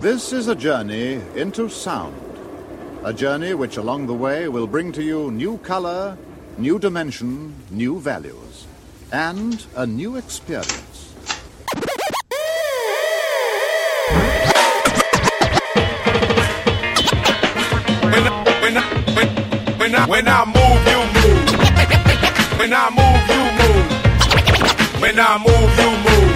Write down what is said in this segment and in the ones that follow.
This, is a journey into sound. A journey which along the way will bring to you new color, new dimension, new values, and a new experience. When I, when I move, you move. When I move, you move. When I move, you move.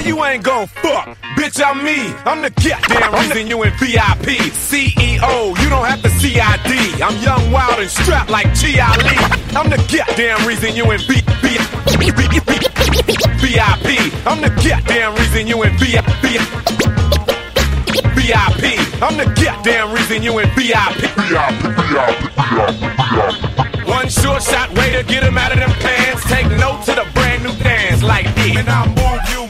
How you ain't gon' fuck? Bitch, I'm me. I'm the goddamn reason you in VIP. CEO, you don't have the CID. I'm young, wild, and strapped like G. Ali. I'm the goddamn reason you in VIP. I'm the goddamn reason you in VIP. VIP. I'm the goddamn reason you in VIP. One short shot way to get him out of them pants. Take note to the brand new dance like this. When I move, you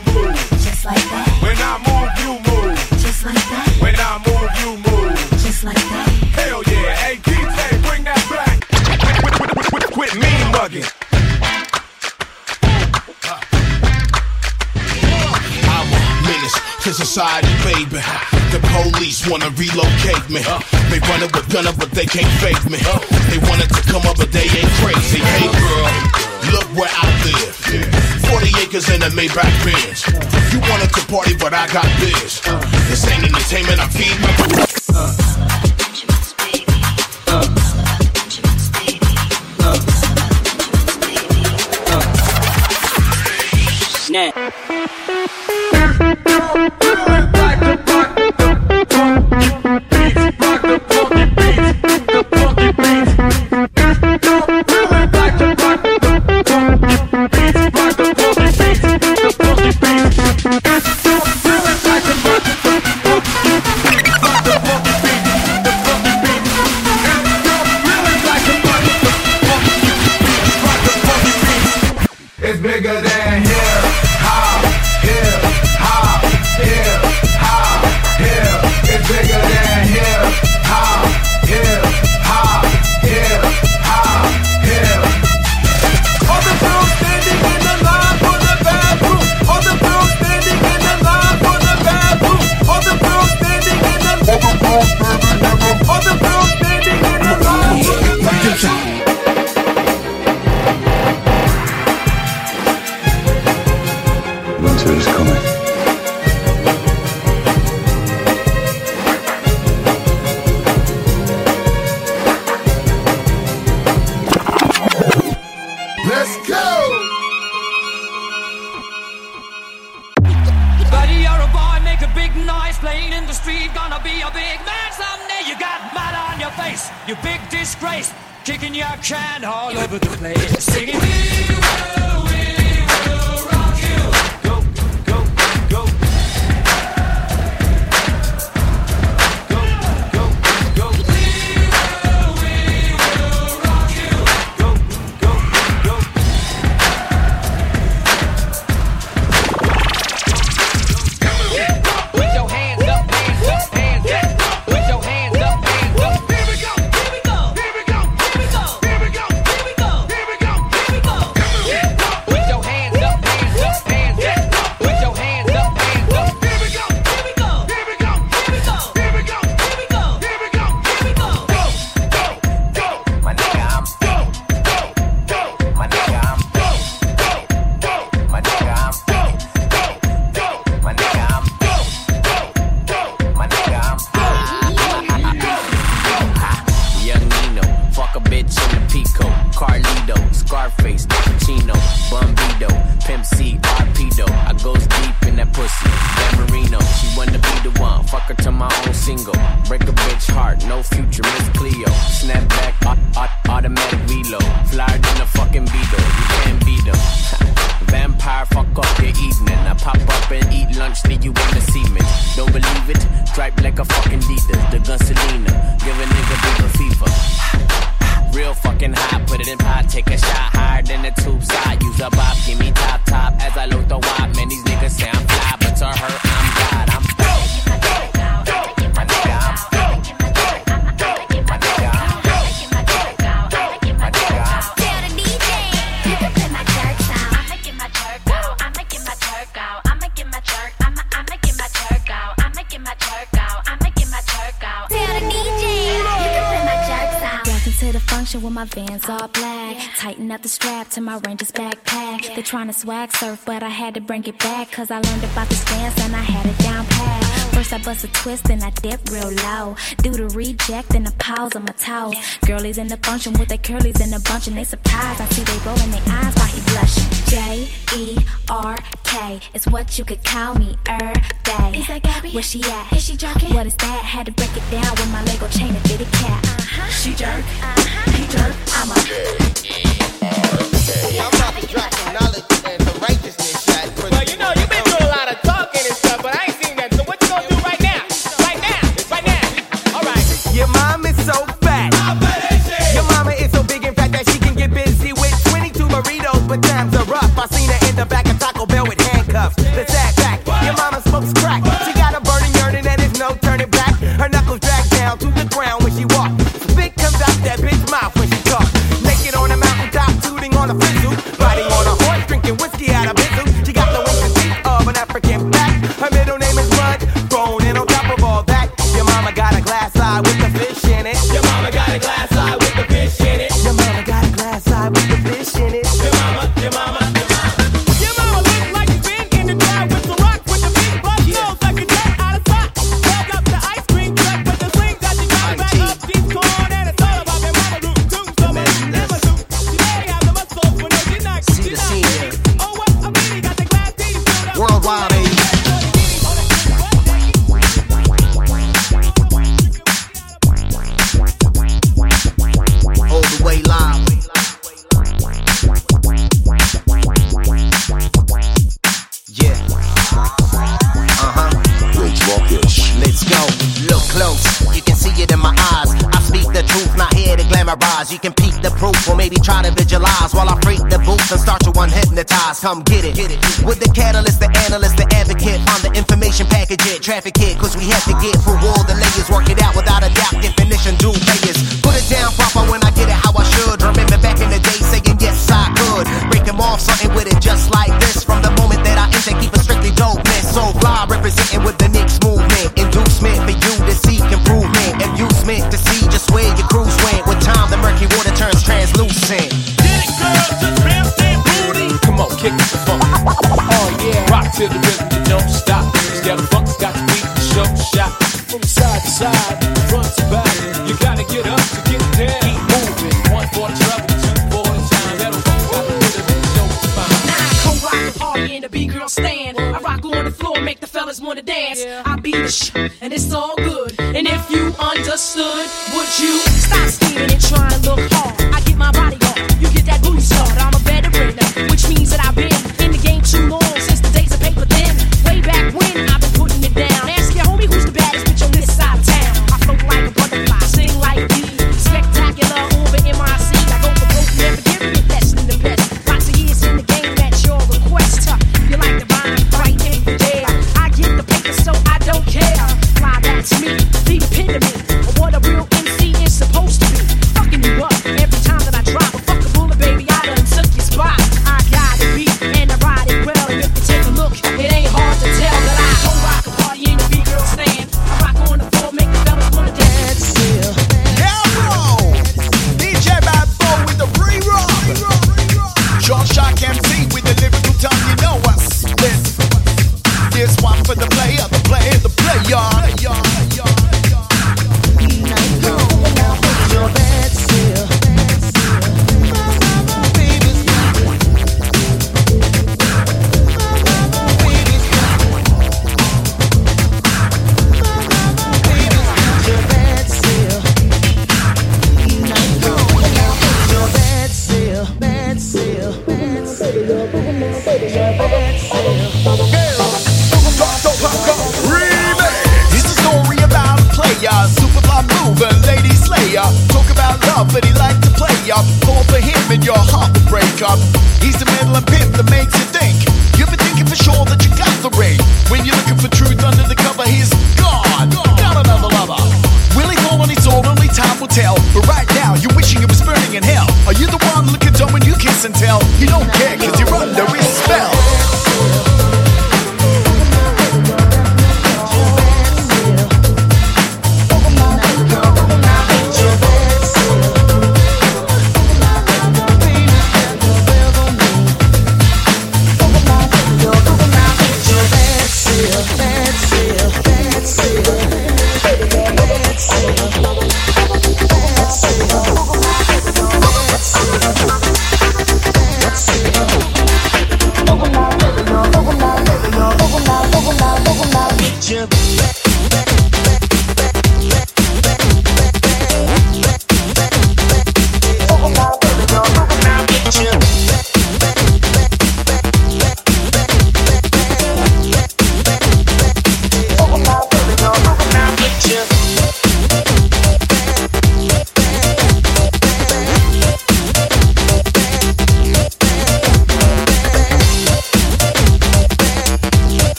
menace to society, baby. The police wanna relocate me. They running with gunner, but they can't fake me. They wanted to come up, but they ain't crazy. Hey girl, look where I live. 40 acres in a Maybach Benz. You wanted to party, but I got biz. This ain't entertainment, I feed my. It's street, gonna be a big man someday. You got mud on your face, you big disgrace, kicking your can all over the place, singing. trying swag surf, but I had to bring it back. Cause I learned about this dance and I had it down pat. First I bust a twist, then I dip real low. Do the reject, then the pause on my toes. Girlies in the function with their curlies in the bunch, and they surprised. I see they rolling their eyes while he blushing. J E R K is what you could call me er day. Is that Gabby? Where she at? Is she jerking? What is that? Had to break it down with my Lego chain and did it cat. Uh-huh. She jerk, uh-huh. he jerk, I'm a J E R K. I'm about to drop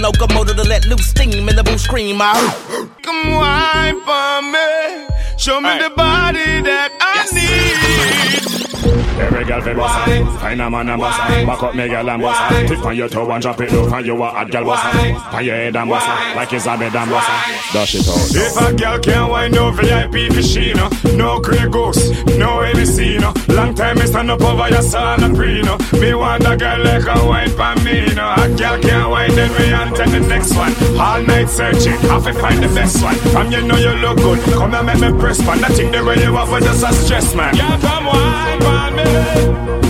locomotive to let loose steam in the boot scream. I bust. Find a man and bust. Back up me girl and bust. Tip on your toe and drop it low and you a hot girl bust. Pan your head and bust like it's a bed and bust. Dash it out. If a girl can't wind no VIP for she no, no Grey Goose, no ABC no. Long time me stand up over your son and pre. Me want a girl like a wine pan me no. A girl can't wind then we on to the next one. All night searching, half a find the best one. From you know you look good, come and make me press pan. That thing the way you are was just a stress man. Yeah, come wine pan me.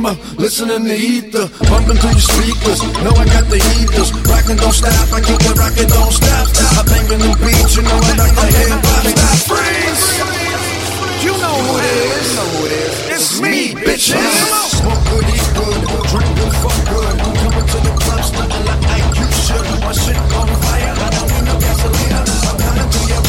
beamer, listening to ether, bumping through your speakers. Know I got the heaters, rockin' don't stop. I keep it rockin' don't stop. I bangin' them beats, you know I like to hear pop. Stop, freeze. You know who it is. You know who it is. It's me, bitches. Smoke good, eat good, drink good, fuck good. Coming to the club, smelling like you should. My shit on fire, I don't need no gasolina. I'm coming to your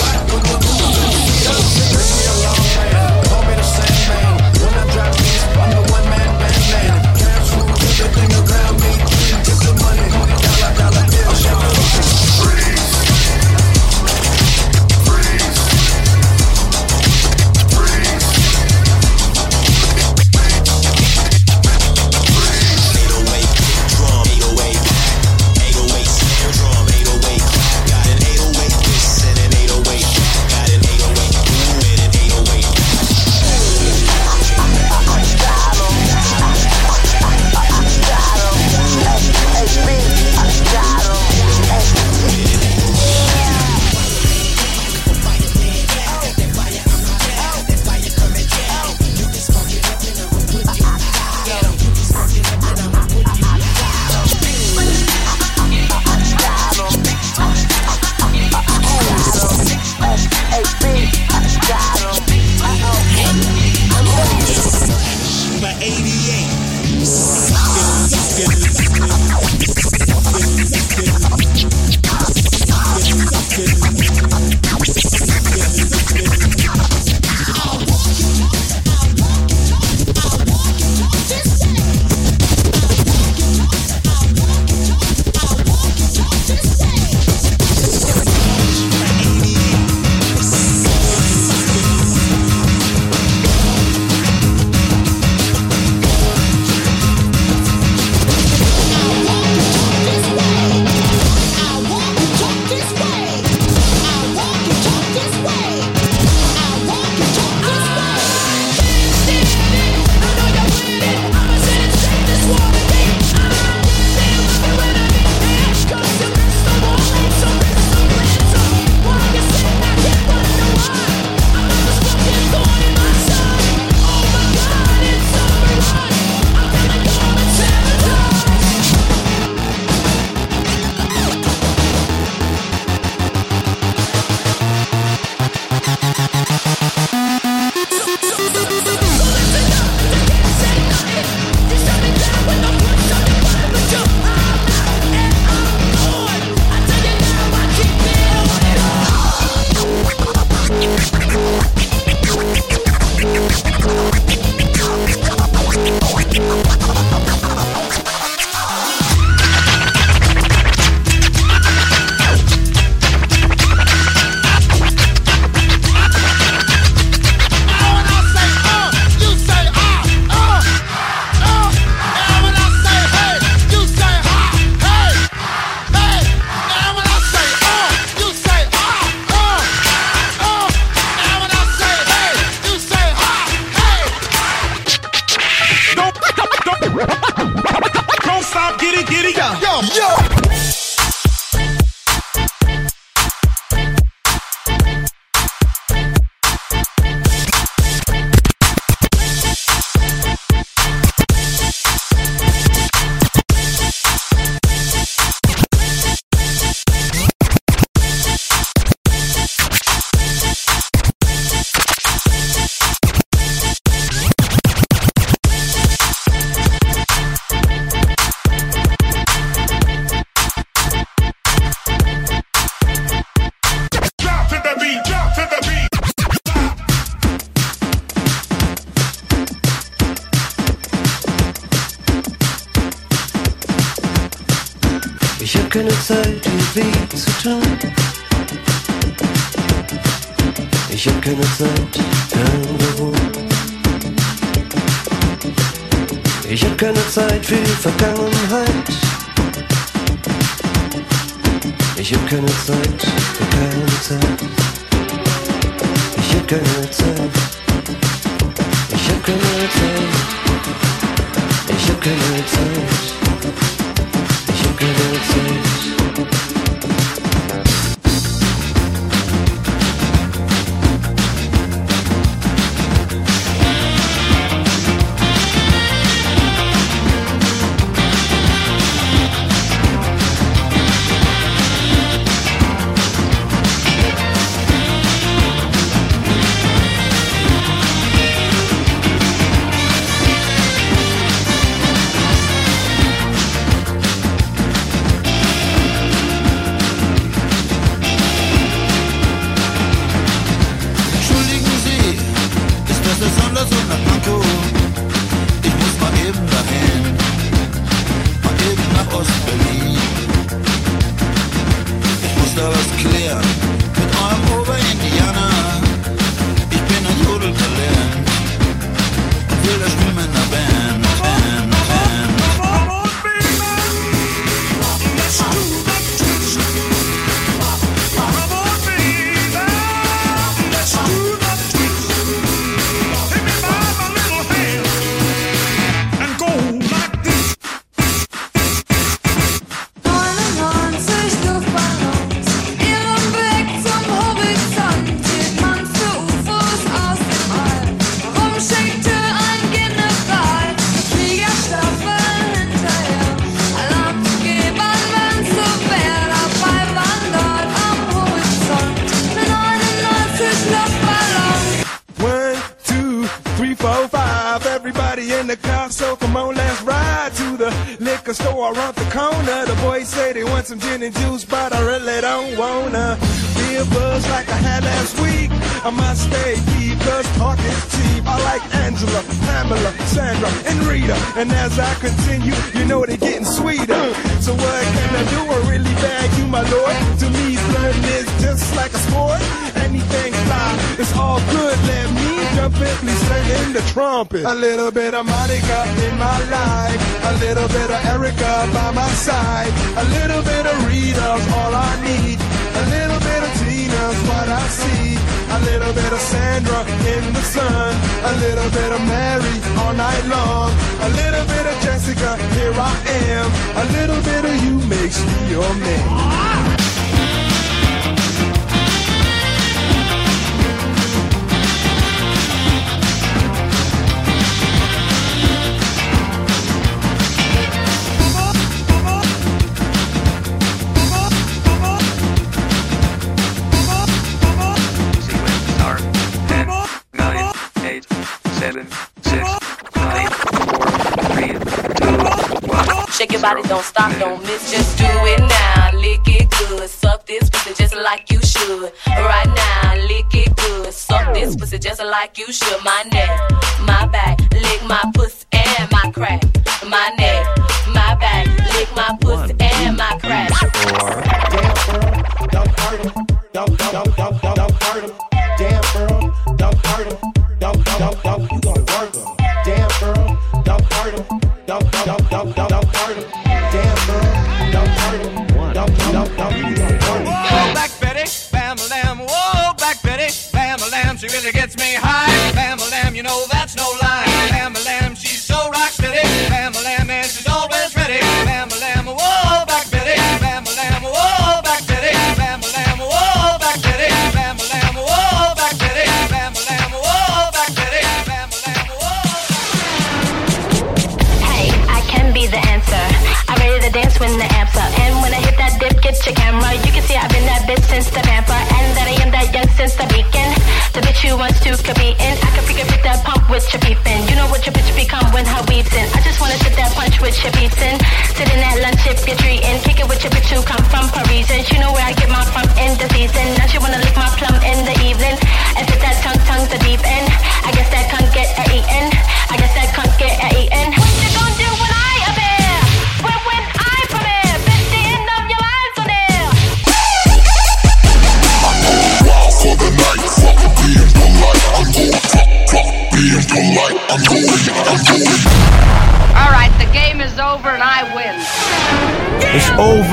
Sacamos.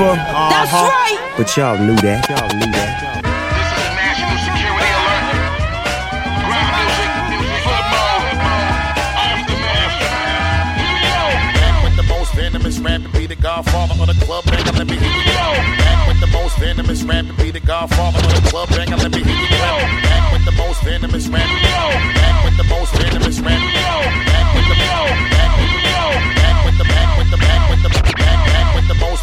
over. Uh-huh. That's right. But y'all knew that. Y'all knew that. venomous rap and be the godfather of the club banger. Let me hear you go. Back with the most venomous rap and be the godfather of the club banger. Let me hear you go. Back with the most venomous rap. Back with the most venomous rap. Back with the most.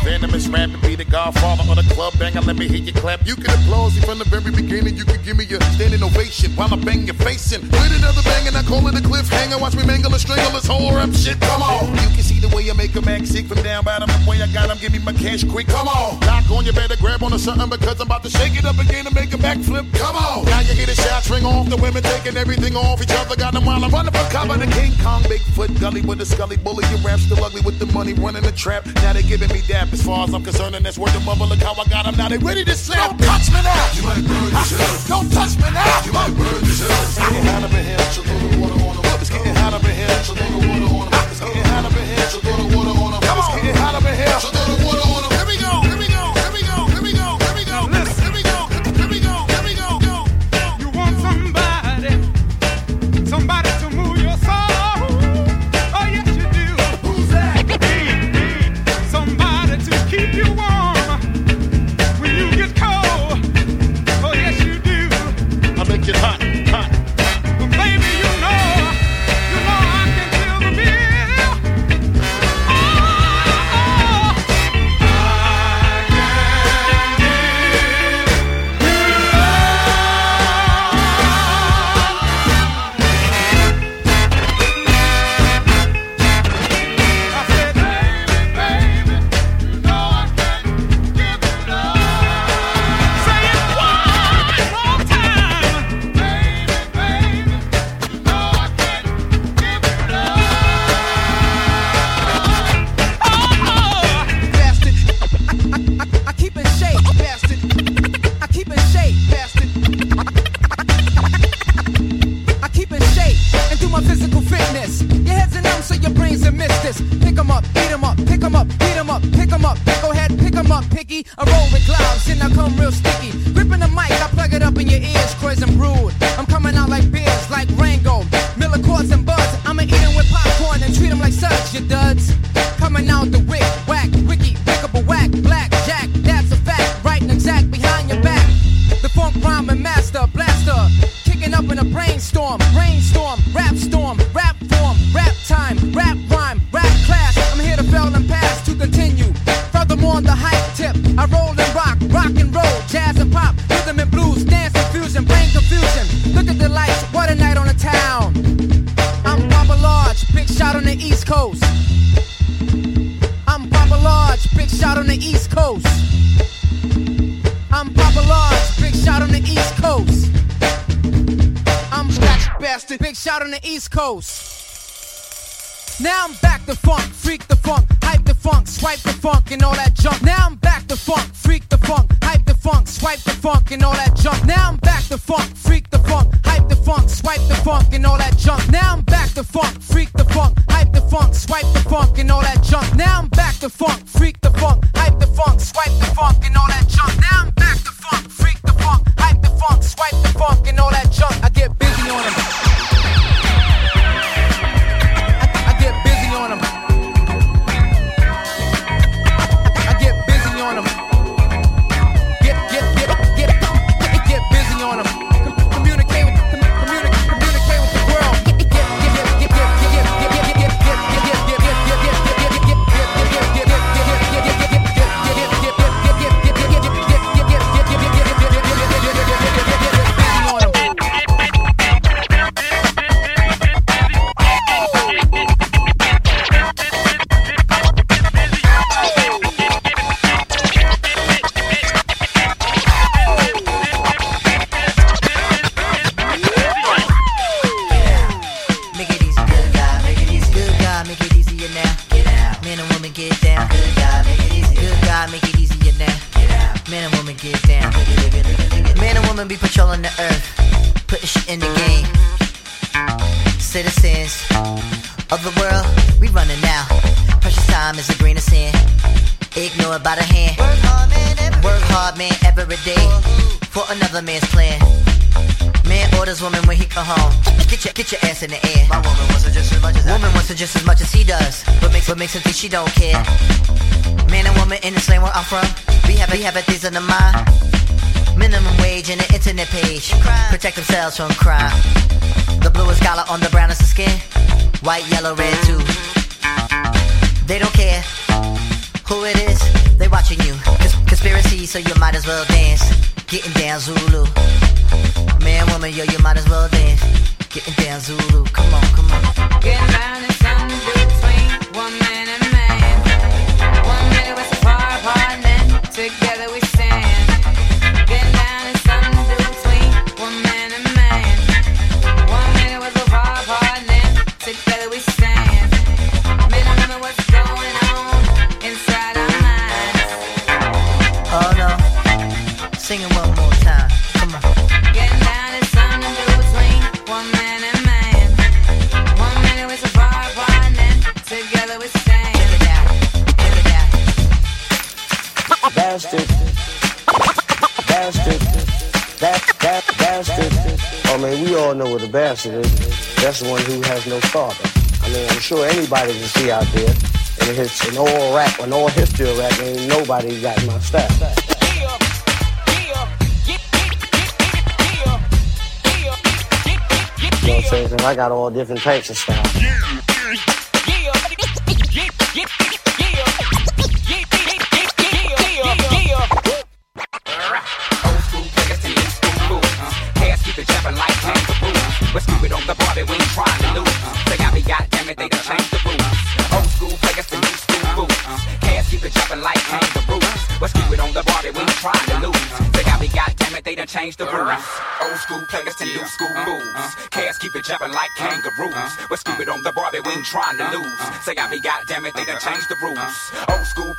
venomous rap and be the godfather of the club banger. Let me hear you clap. You can applause me from the very beginning. You can give me a standing ovation while I bang your face in. With another bang and I call it a cliffhanger. Watch me mangle and strangle this whole rap shit. Come on. You can the way I make a man sick from down bottom. The way I got him, give me my cash quick. Come on. Knock on, you better grab on to something because I'm about to shake it up again and make a backflip. Come on. Now you hear the shots ring off. The women taking everything off each other. Got them while I'm running for cover. The King Kong, Bigfoot, Gully with the Scully bully. Your rap's still ugly with the money running the trap. Now they giving me dap as far as I'm concerned. And that's worth the mother. Look how I got them. Now they ready to slap. Don't touch me now. You might burn yourself. Don't touch me now. You might burn yourself. It's getting hotter than hell so It's a little water on It's getting hot up in Work hard, man, every, Work hard, man, every day. For another man's plan. Man orders woman when he come home. Get your get your ass in the air. My woman wants it just as much as woman wants it just as much as he does. But makes but makes her think she don't care. Man and woman in the same where I'm from. We have we have a things on the mind. Minimum wage and an internet page. Protect themselves from crime. The bluest collar on the brownest of skin. White, yellow, red too. They don't care who it is. They watching you. Cons- conspiracy, so you might as well dance. Getting down Zulu. Man, woman, yo, you might as well dance. Getting down Zulu. Come on, come on. Getting down something between one all know what a bastard is. That's the one who has no father. I mean, I'm sure anybody can see out there. And it's in all rap, in all history of rap, ain't nobody got my style. You know what I'm saying? I got all different types of style. Old school players to new school fools. Cats keep it jumping like kangaroos. We're stupid on the Barbie, we ain't trying to lose. They got be goddamn it, they done changed the rules. Old school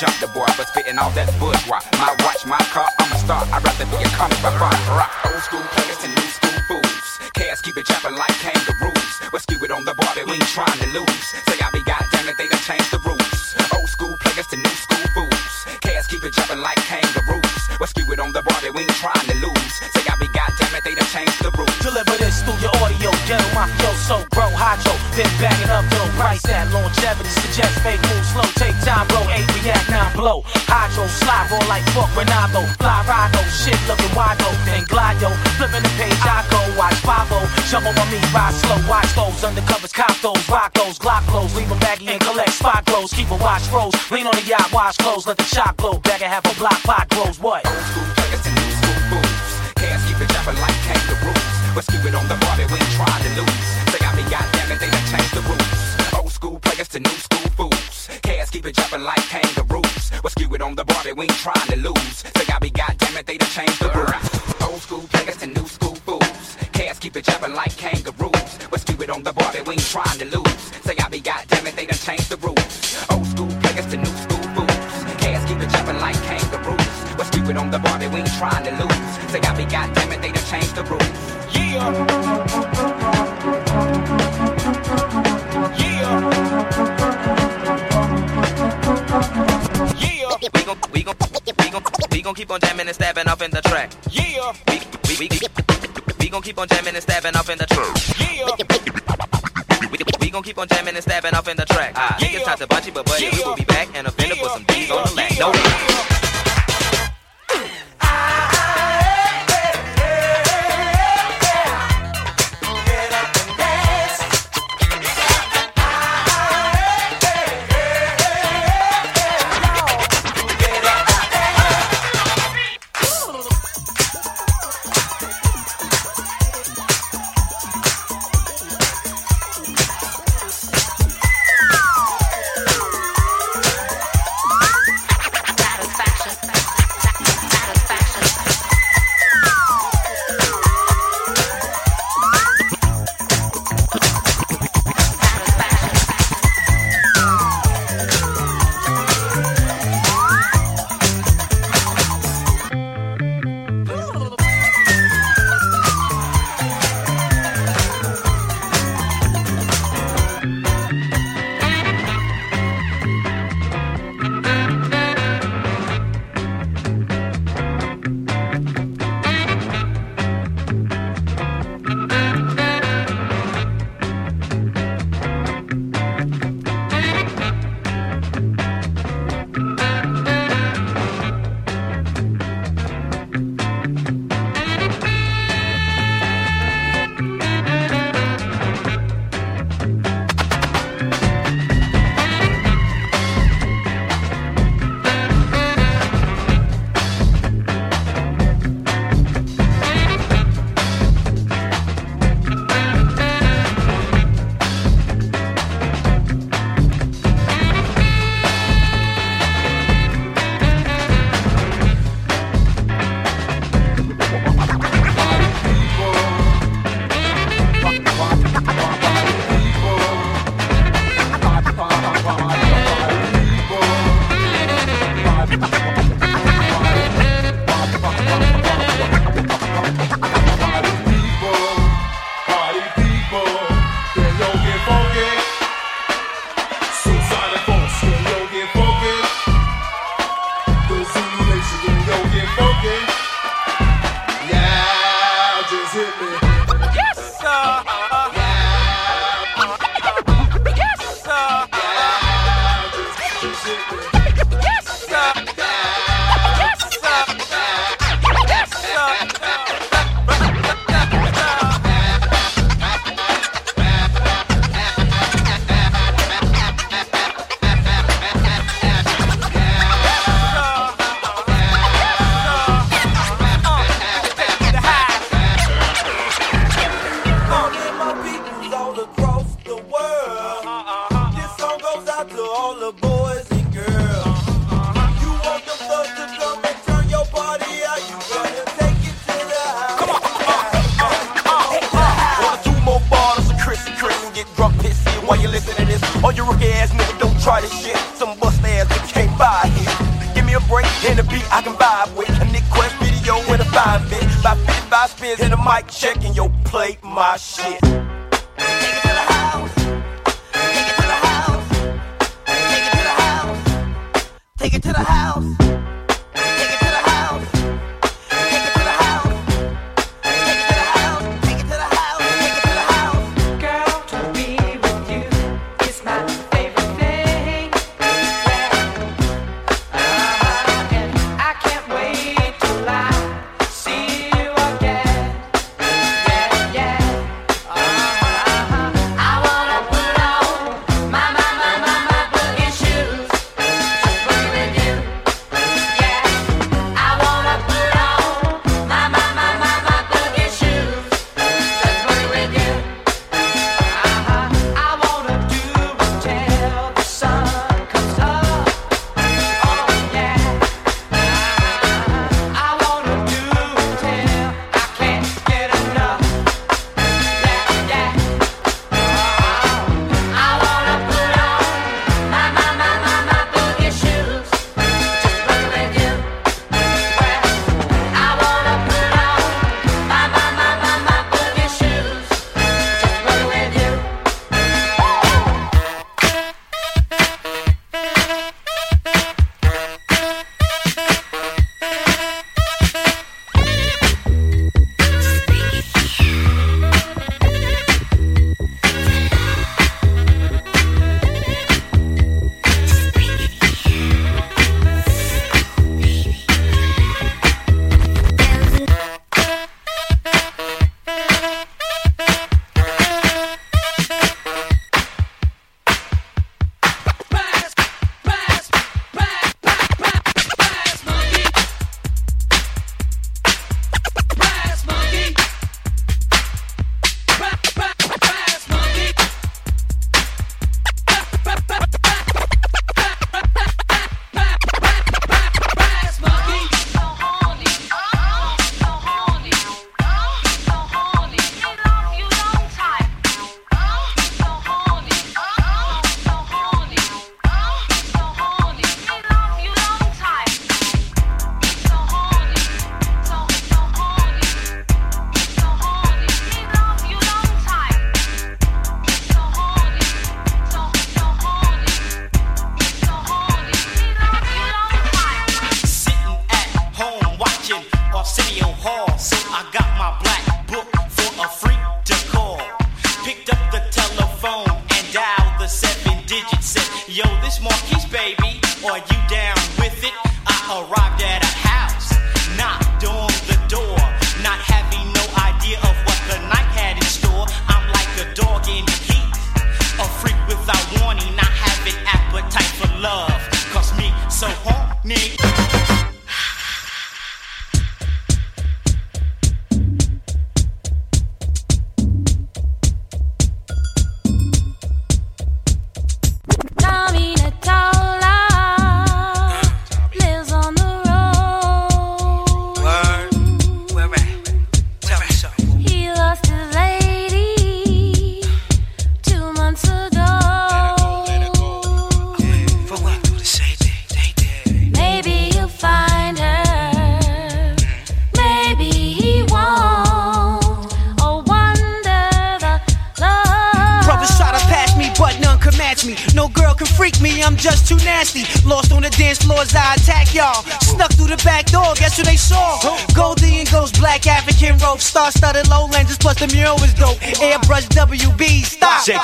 jump the boy. But spitting all that bourgeois. My watch, my car, I'm a star. I'd rather be a comic by rock, rock. Old school players to new school fools. Cats keep it jumping like kangaroos. Blow. Hydro, slide, roll like fuck Ronaldo, fly ride, shit looking wide open, glide, yo, flipping the page, I go, watch 5 jump on me, ride slow, watch those, undercovers, cop those, rock those, glock blows, leave 'em baggy and collect spot glows, keep a watch froze, lean on the yacht, wash clothes, let the shot blow, bag and half a block, pot grows, what? Old school players to new school fools. Cats keep it jumping like kangaroos. We're skewed on the Barbie, we ain't trying to lose. Say I be goddamn it, they done changed the rules. School players to new school fools. Cats keep it jumping like kangaroos. Skewed on the we ain't trying to lose. Say I be goddamn it, they done changed the rules. Old school players to new school fools. Cats keep it jumping like kangaroos. We're skewed on the Barbie, we ain't trying to lose. Say I be goddamn it, they done changed the rules. Old school players to new school fools. Cats keep it jumping like kangaroos. We're skewed on the Barbie, we ain't trying to lose. Say I be goddamn it, they done changed the rules. We gon' we gon' we gon' we gon' keep on jamming and stabbing off in the track. Yeah. We we we, we gon' keep on jamming and stabbing off in the track. Yeah. We, gon' keep on jamming and stabbing off in the track. I think it's time to bunchy, but buddy, we will be back and offended with some D's on the lack. No.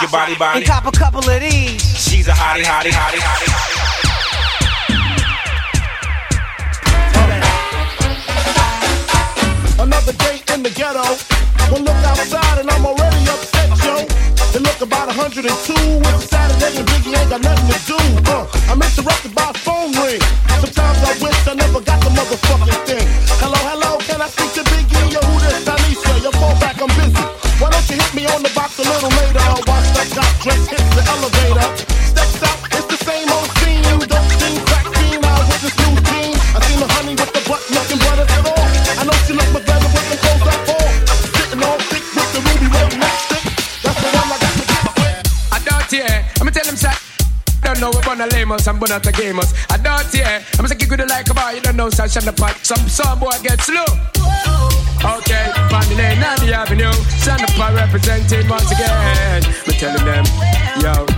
Your body, body. And representing once again. We're telling them, yo,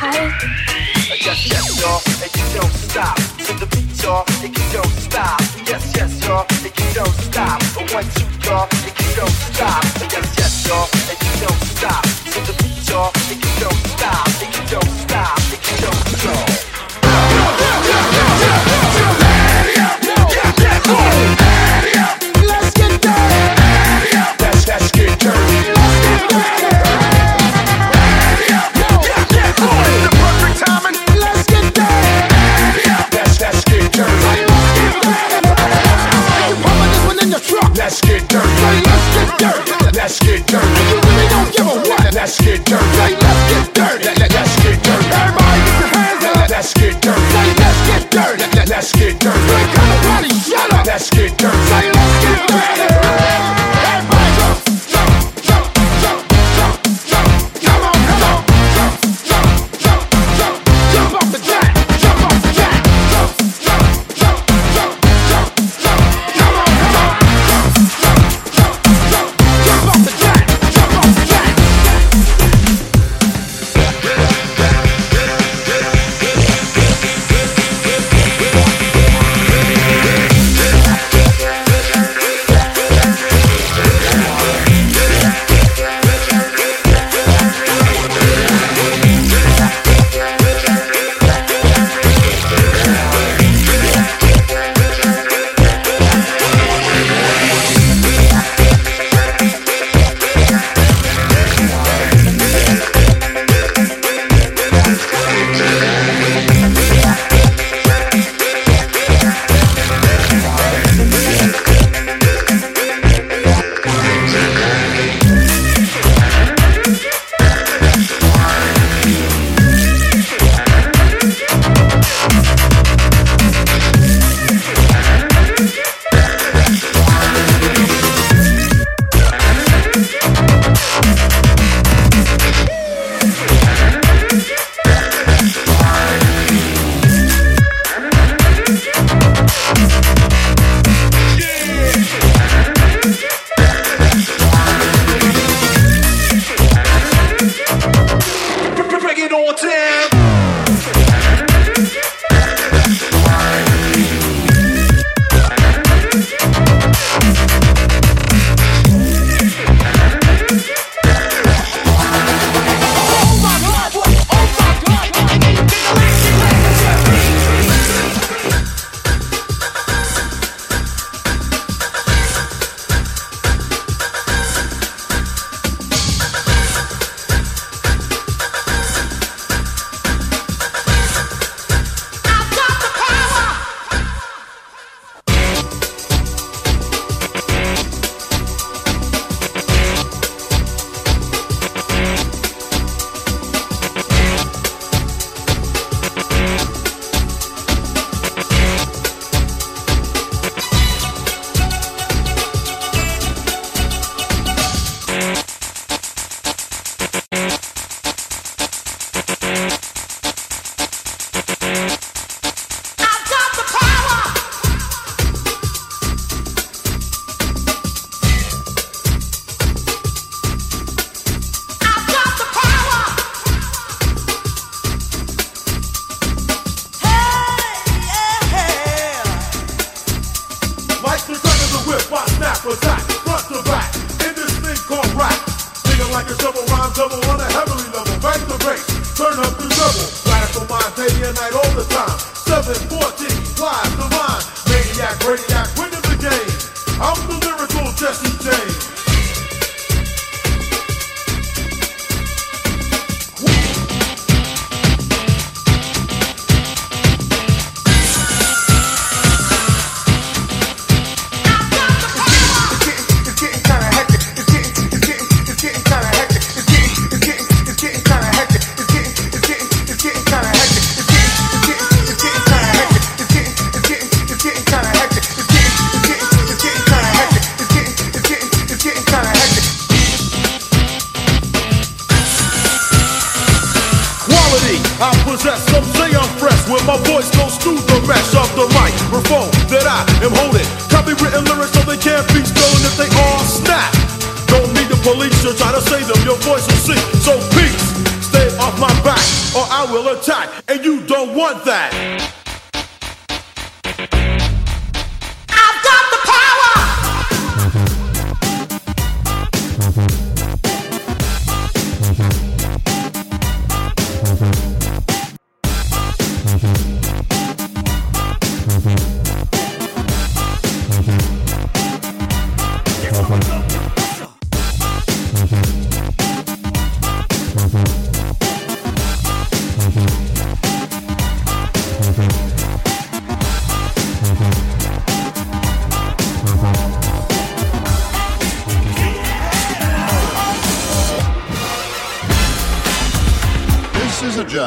tight. Yes, yes, y'all, and you don't stop. To the beat, y'all, and you don't stop. Yes, yes, y'all, and you don't stop. One, two, y'all, and you don't stop. Yes, yes, y'all, and you don't stop. To the beat, y'all, and you don't stop. And you don't stop, and you don't stop. get dirty. Say, let's get dirty. Let, let, let's get dirty. Everybody, get your hands up. Let, let's get dirty. Say, let's get dirty. Let, let, let's get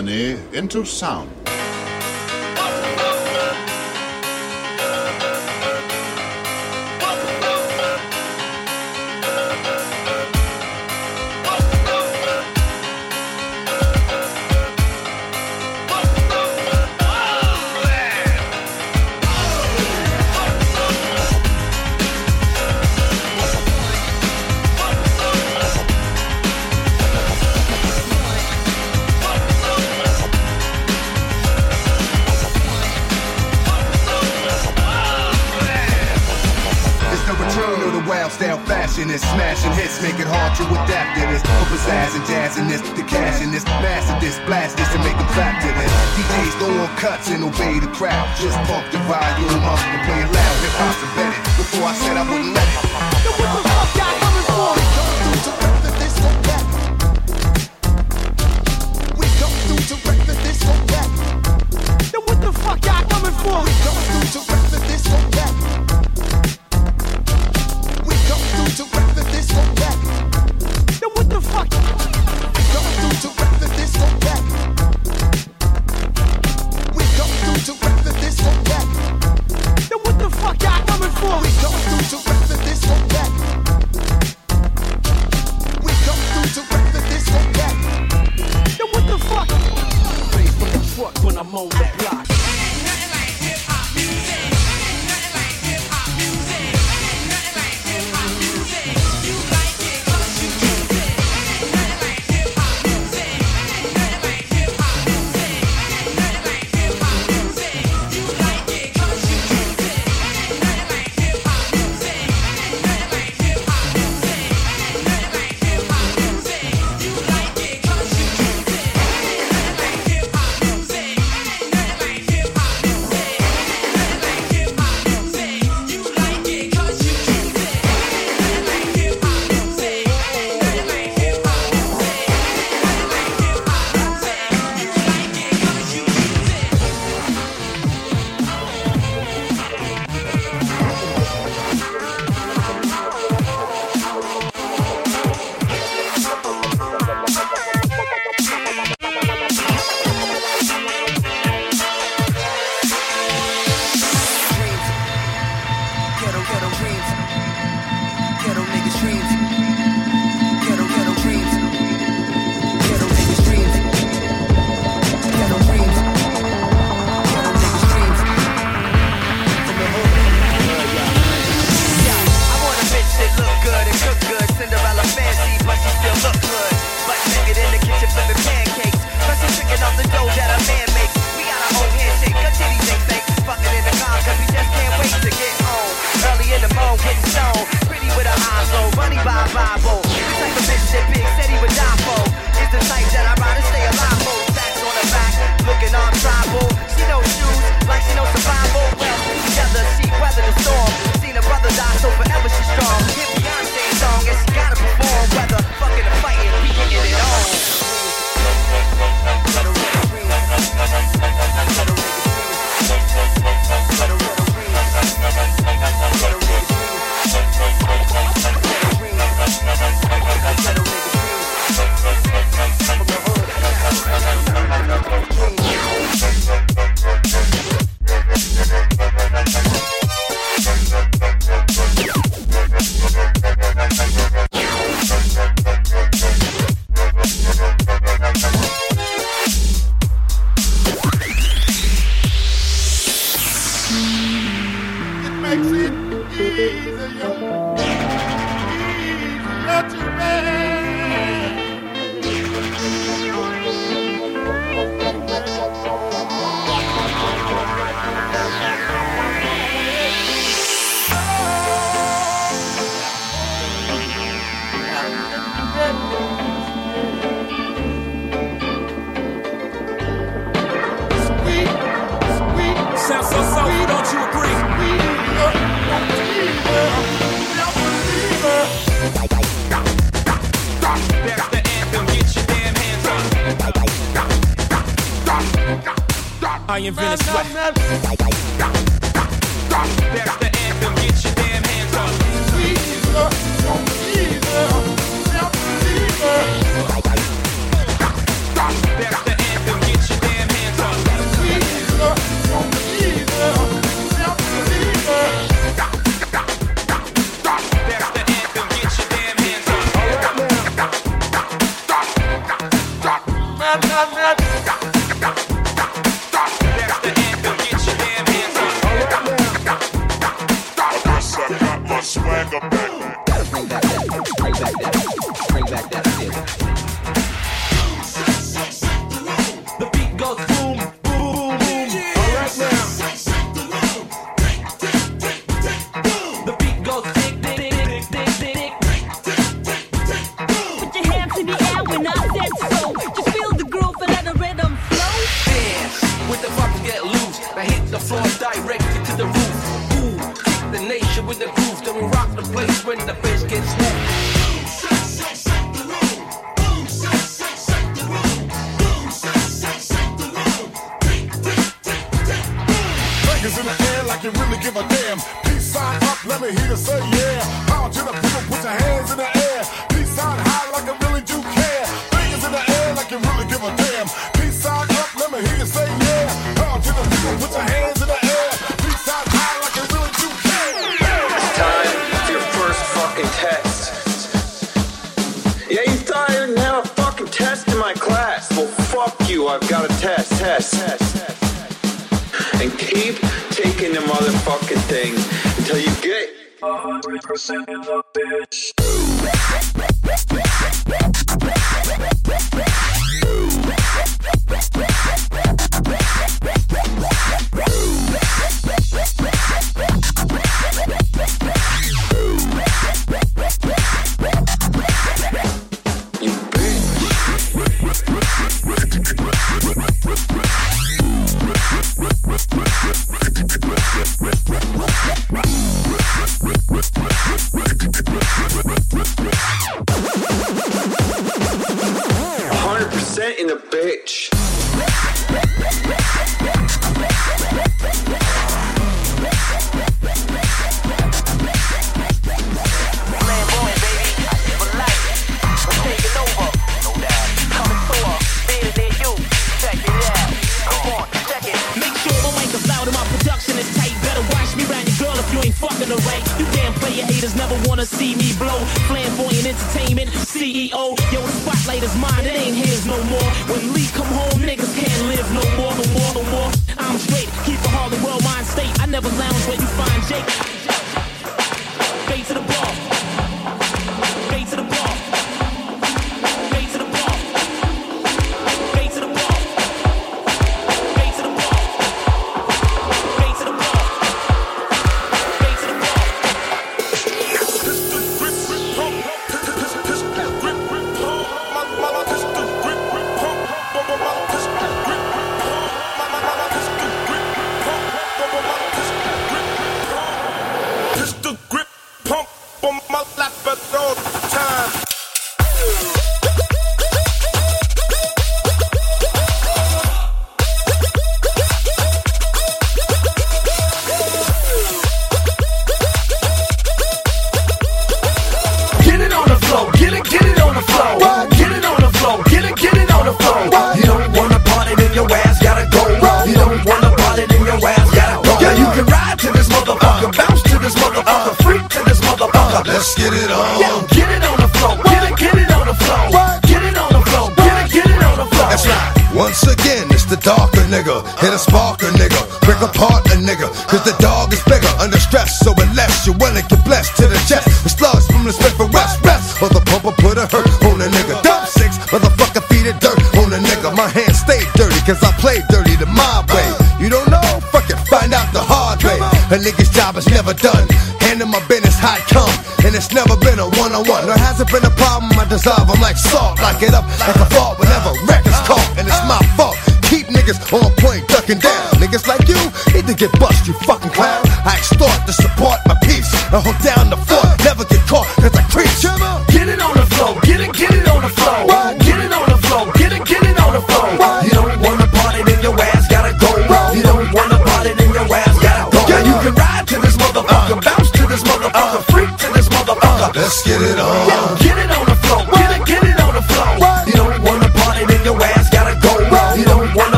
journey into sound. The return of the wild style fashion. It's smashing hits, make it hard to adapt to this. For pizzazz and jazz in this, the cash in this, master this, blast this, and make them clap to this. DJs throw on cuts and obey the crowd. Just pump the volume up and play it loud. Hip hop's embedded. Before I said I wouldn't let it. Yo, what the fuck y'all coming for? We go through to wreck the disco back. Yo, what the fuck y'all coming for? We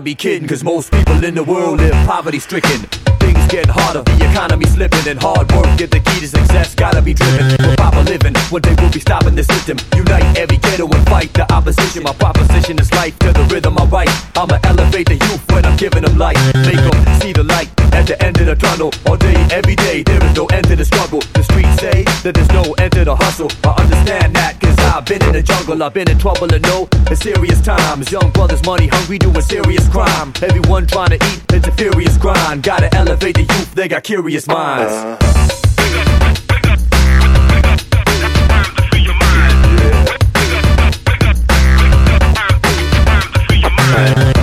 gotta be kidding, cause most people in the world live poverty stricken. Things get harder, the economy slipping, and hard work get the key to success. Gotta be driven for proper living. One day we'll be stopping the system. Unite every ghetto and fight the opposition. My proposition is life to the rhythm I write. I'ma elevate the youth when I'm giving them light. Make them see the light at the end of the tunnel. All day, every day, there is no end to the struggle. The streets say that there's no end to the hustle. I understand that I've been in the jungle, I've been in trouble and no, it's serious times. Young brothers, money hungry, doing serious crime. Everyone trying to eat, it's a furious grind. Gotta elevate the youth, they got curious minds. Uh. Right.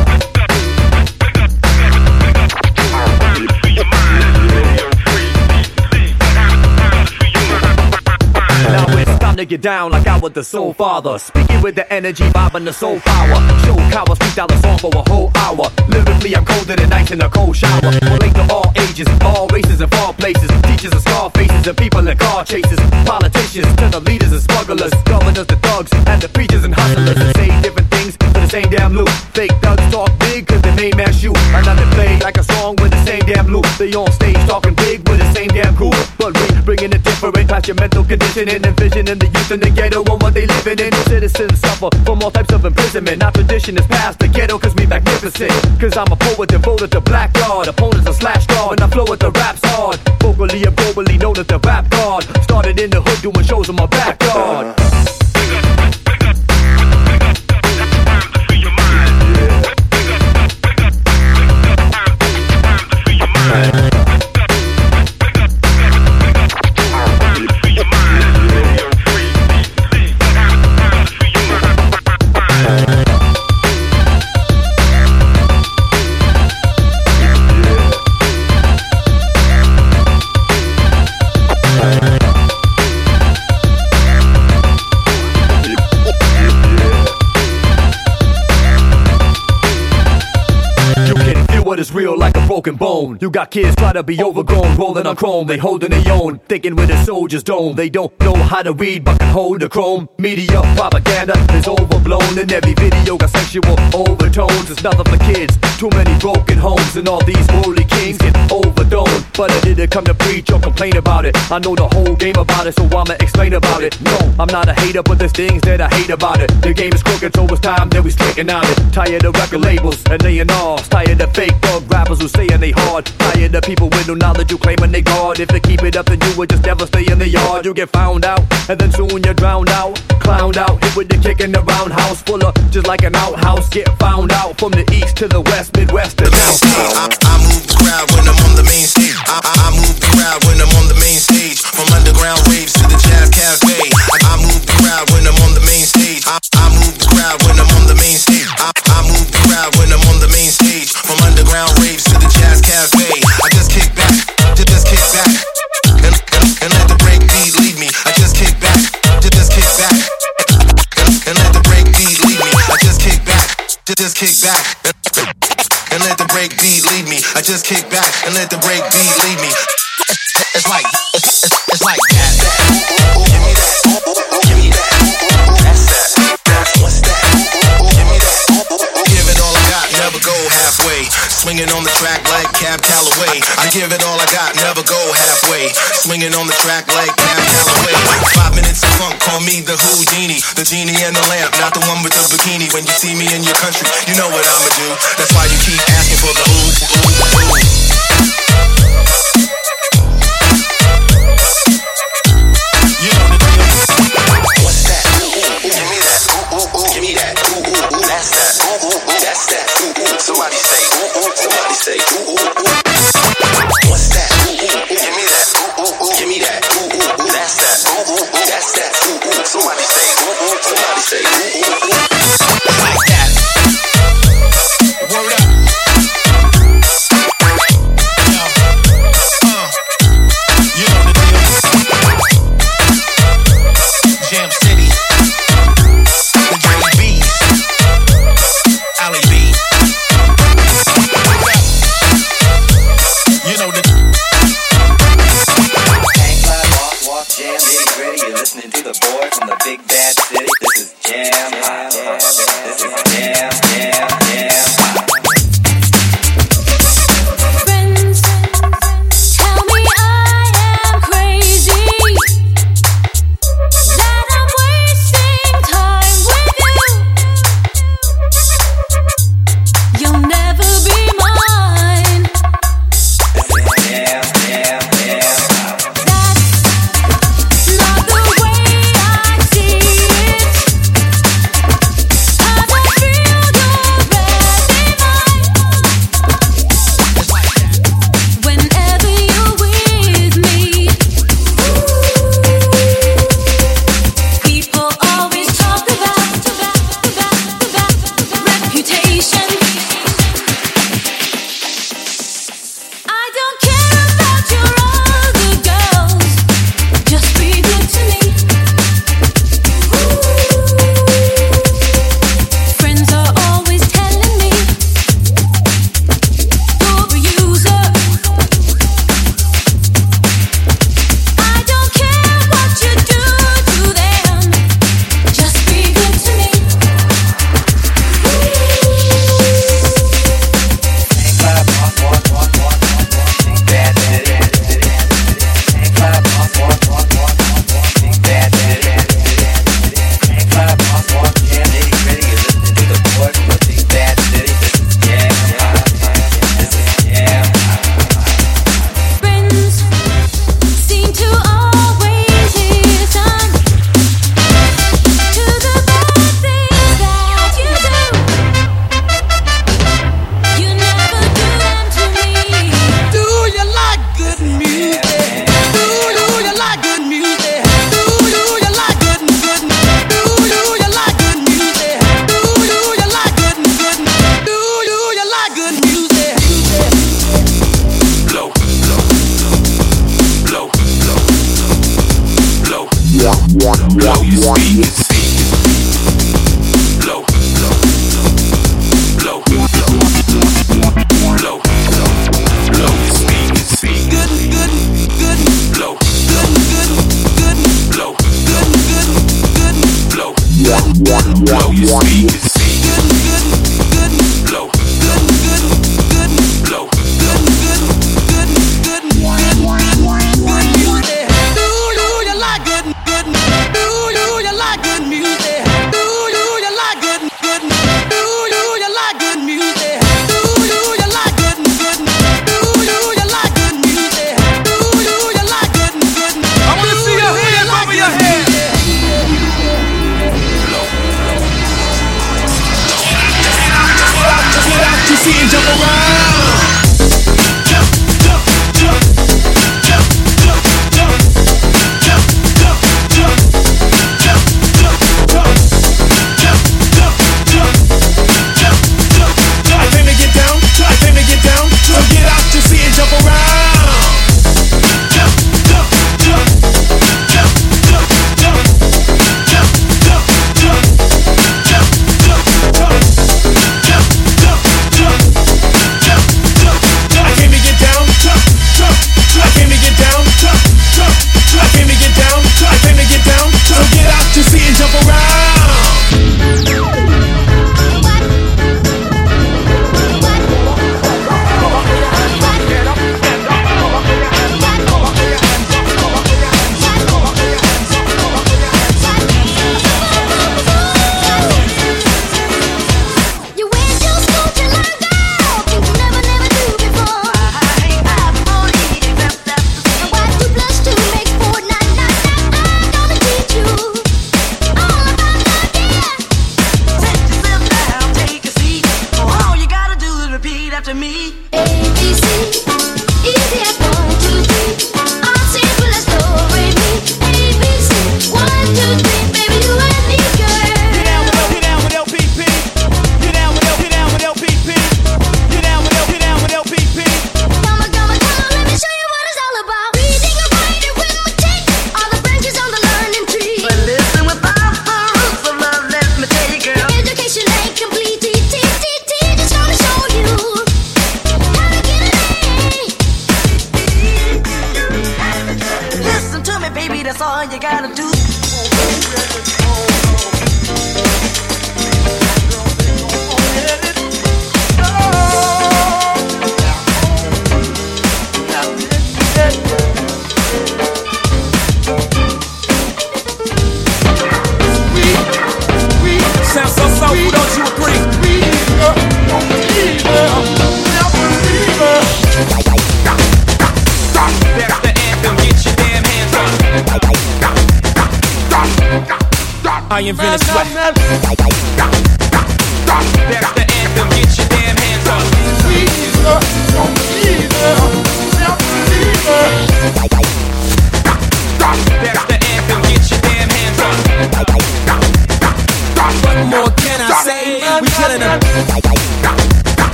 To get down like I was the soul father. Speaking with the energy, vibing the soul power. Show cower, speak down the song for a whole hour. Lyrically, I'm colder than ice in a cold shower. Relate to all ages, all races and all places. Teachers and scar faces and people in car chases. Politicians to the leaders and smugglers. Governors the thugs and the preachers and hustlers. And say different things for the same damn loop. Fake thugs talk big cause they main man shoot. Another play like a song with the same damn loop. They on stage talking big with the same damn crew. But we bringing a different past your mental conditioning and vision in the youth in the ghetto and what they living in. Citizens suffer from all types of imprisonment. Our tradition is past the ghetto cause we magnificent. Cause I'm a poet devoted to black god. Opponents are slash guard and I flow with the raps hard. Vocally and globally known as the rap god. Started in the hood doing shows in my backyard. You You got kids try to be overgrown, rolling on chrome. They holding their own, thinking with a soldier's dome. They don't know how to read, but can hold the chrome. Media propaganda is overblown, and every video got sexual overtones. It's nothing for kids. Too many broken homes, and all these worldly kings get overdone. But I didn't come to preach or complain about it. I know the whole game about it, so I'ma explain about it. No, I'm not a hater, but there's things that I hate about it. The game is crooked, so it's time that we straighten out it. Tired of record labels and laying off. Tired of fake thug rappers who saying they hard. Tired of people with no knowledge who claiming they guard. If you keep it up, then you would just never stay in the yard. You get found out, and then soon you're drowned out. Clowned out, hit with the kick in the roundhouse. Full of just like an outhouse. Get found out from the east to the west, midwest, and south. I, I move the crowd when I'm on the main stage. I, I, move the crowd when I'm on the main stage. From underground raves to the jazz cafe. I, I move the crowd when I'm on the main stage. I, I move the crowd when I'm on the main stage. I, I move the crowd when I'm on the main stage. From underground raves to the jazz cafe. I just kick back, just, kick back, and, and, let the break beat lead me. I just kick back, just, kick back, and, and let the break beat lead me. I just kick back, just, kick back. And, and let the break beat lead me. I just kick back and let the break beat lead me. It's like, it's, Swinging on the track like Cab Calloway. I give it all I got, never go halfway. Swinging on the track like Cab Calloway. Five minutes of funk, call me the Houdini. The genie and the lamp, not the one with the bikini. When you see me in your country, you know what I'ma do. That's why you keep asking for the ooh,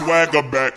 swagger back.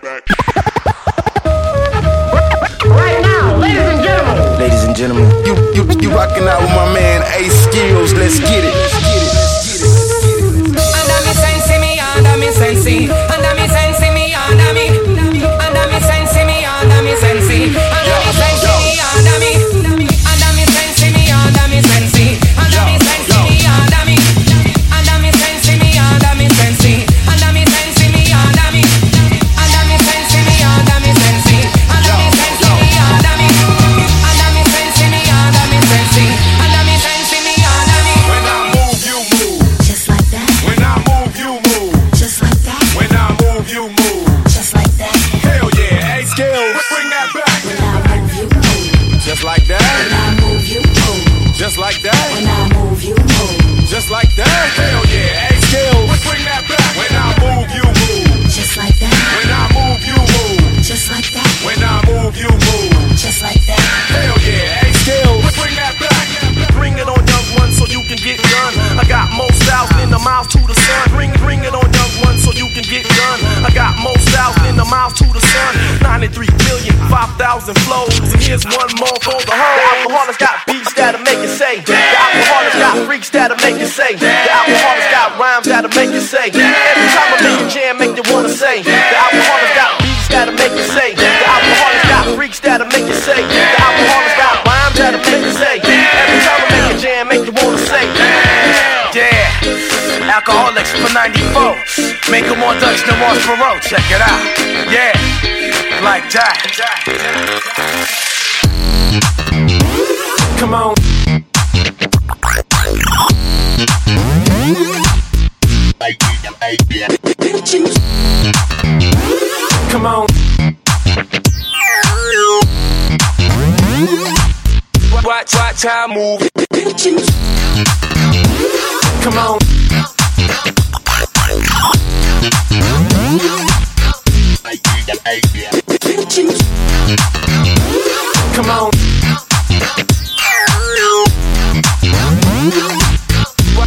Come on.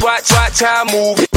Watch, watch how I move.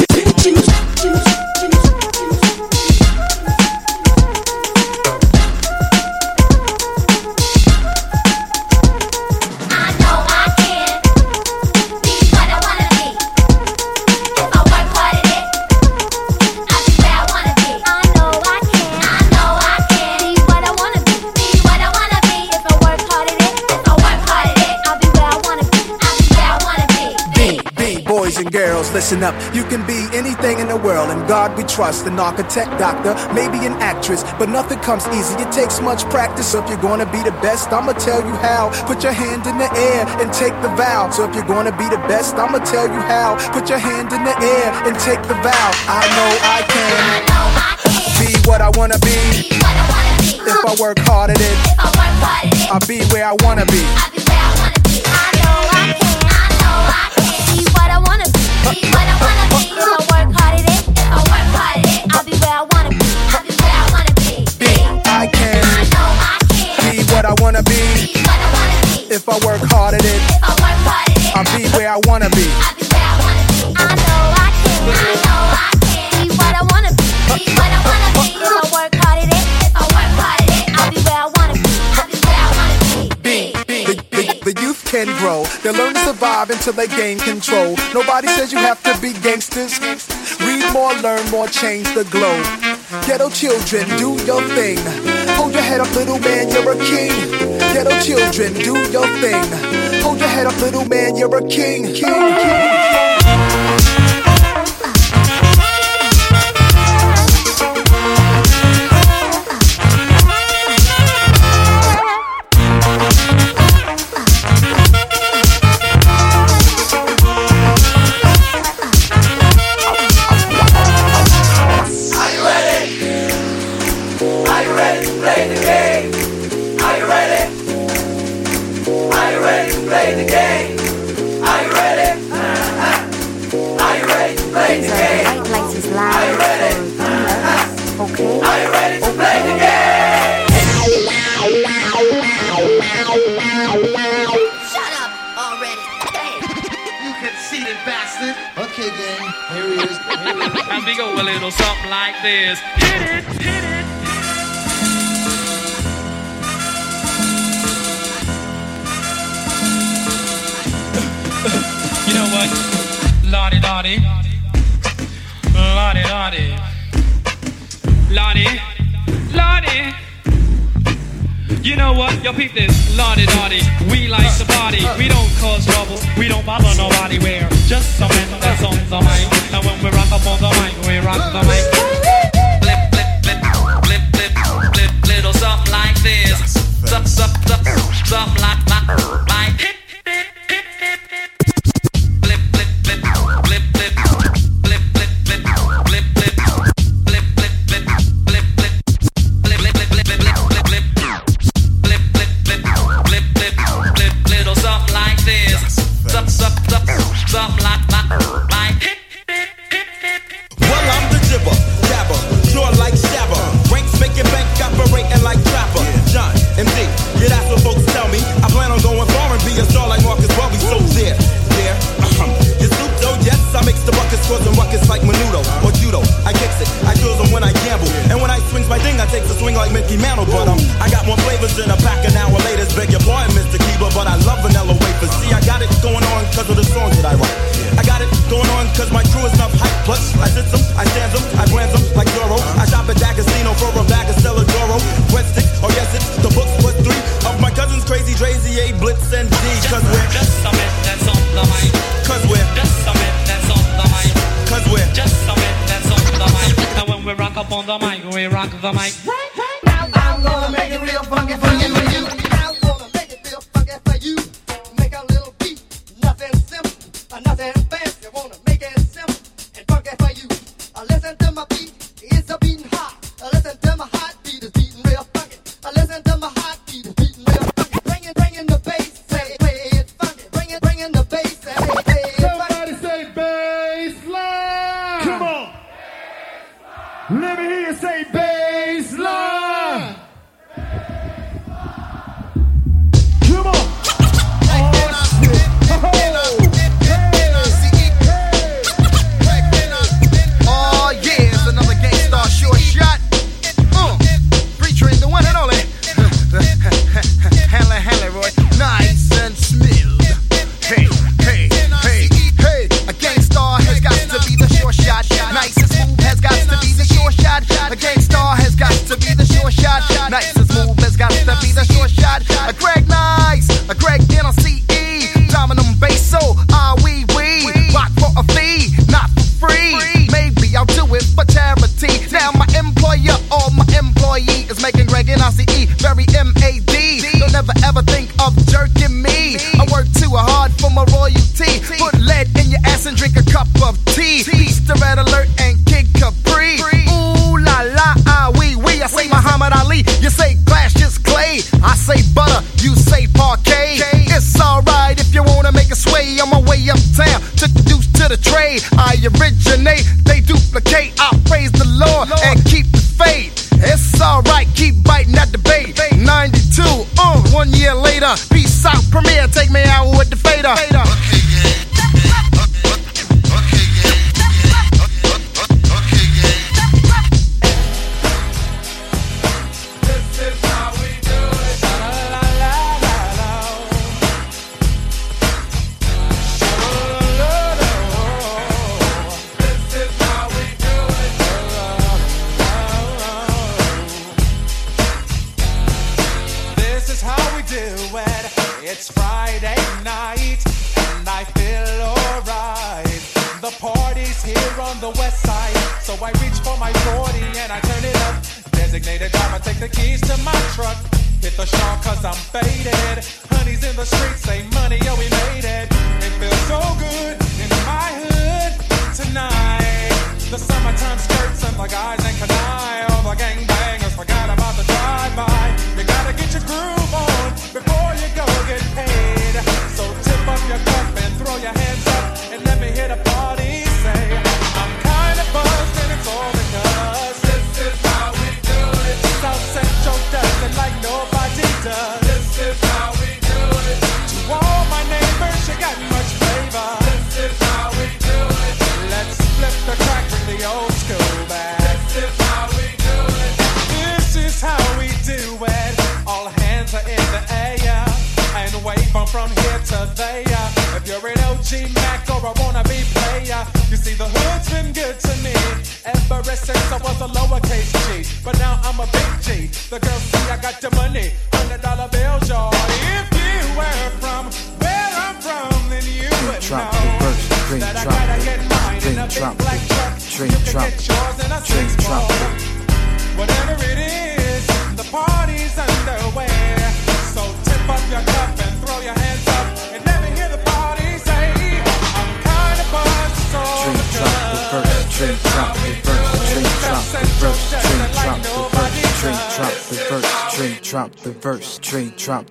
Girls, listen up. You can be anything in the world, and God we trust. An architect, doctor, maybe an actress, but nothing comes easy. It takes much practice. So if you're gonna be the best, I'ma tell you how. Put your hand in the air and take the vow. So if you're gonna be the best, I'ma tell you how. Put your hand in the air and take the vow. I know I can I know I can. be what I wanna be. If I work hard at it, I'll be where I wanna be. I can be what I wanna be. If I wanna be a work hard at it, if I work part of it, I'll be where I wanna be. Can grow. They learn to survive until they gain control. Nobody says you have to be gangsters. Read more, learn more, change the globe. Ghetto children, do your thing. Hold your head up, little man, you're a king. Ghetto children, do your thing. Hold your head up, little man, you're a king. King, king.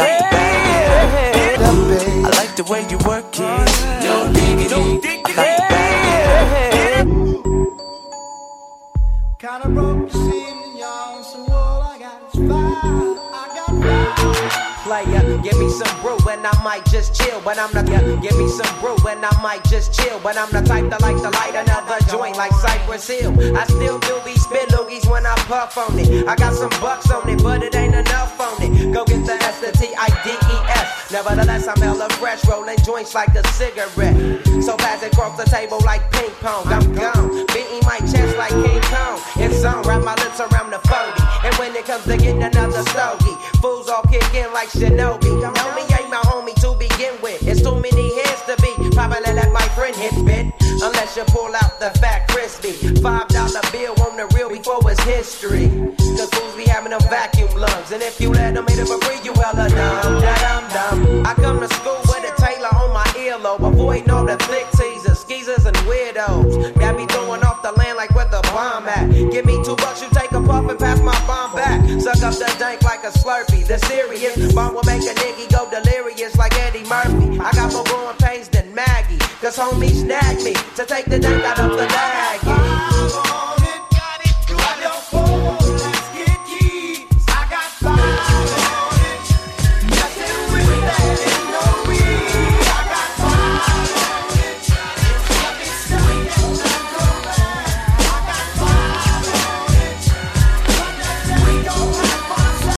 I got to bag. I like the way you work it. No diggity. I got to bag. Kinda broke, see me, y'all. So all I got is five. I got five. Player, give me some brew and I might just chill. But I'm the yeah, give me some brew and I might just chill. But I'm the type that like to light another joint like Cypress Hill. I still do these spit loogies when I puff on it. I got some bucks on it, but it ain't enough on it. Go get the S the T I D E S. Nevertheless, I'm hella fresh, rolling joints like a cigarette. So fast across the table like ping pong. I'm gone, beating my chest like King Kong. It's on, wrap my lips around the 40. And when it comes to getting another stogie, fools all kick in like Shinobi. Know me ain't my homie to begin with. It's too many heads to be. Probably let my friend hit bit. Unless you pull out the fat crispy. Five dollar bill on the real before it's history. Cause fools be having them vacuum lungs. And if you let them hit it for free, you hella dumb. Da dum dum. I come to school with a tailor on my earlobe. Avoiding all the flick teasers, skeezers, and weirdos. Got me throwing off the land like where the bomb at. Give me two bucks, you Suck up the dank like a slurpee. The serious bomb will make a nigga go delirious like Eddie Murphy. I got more growing pains than Maggie. Cause homies snagged me to take the dank out of the bag.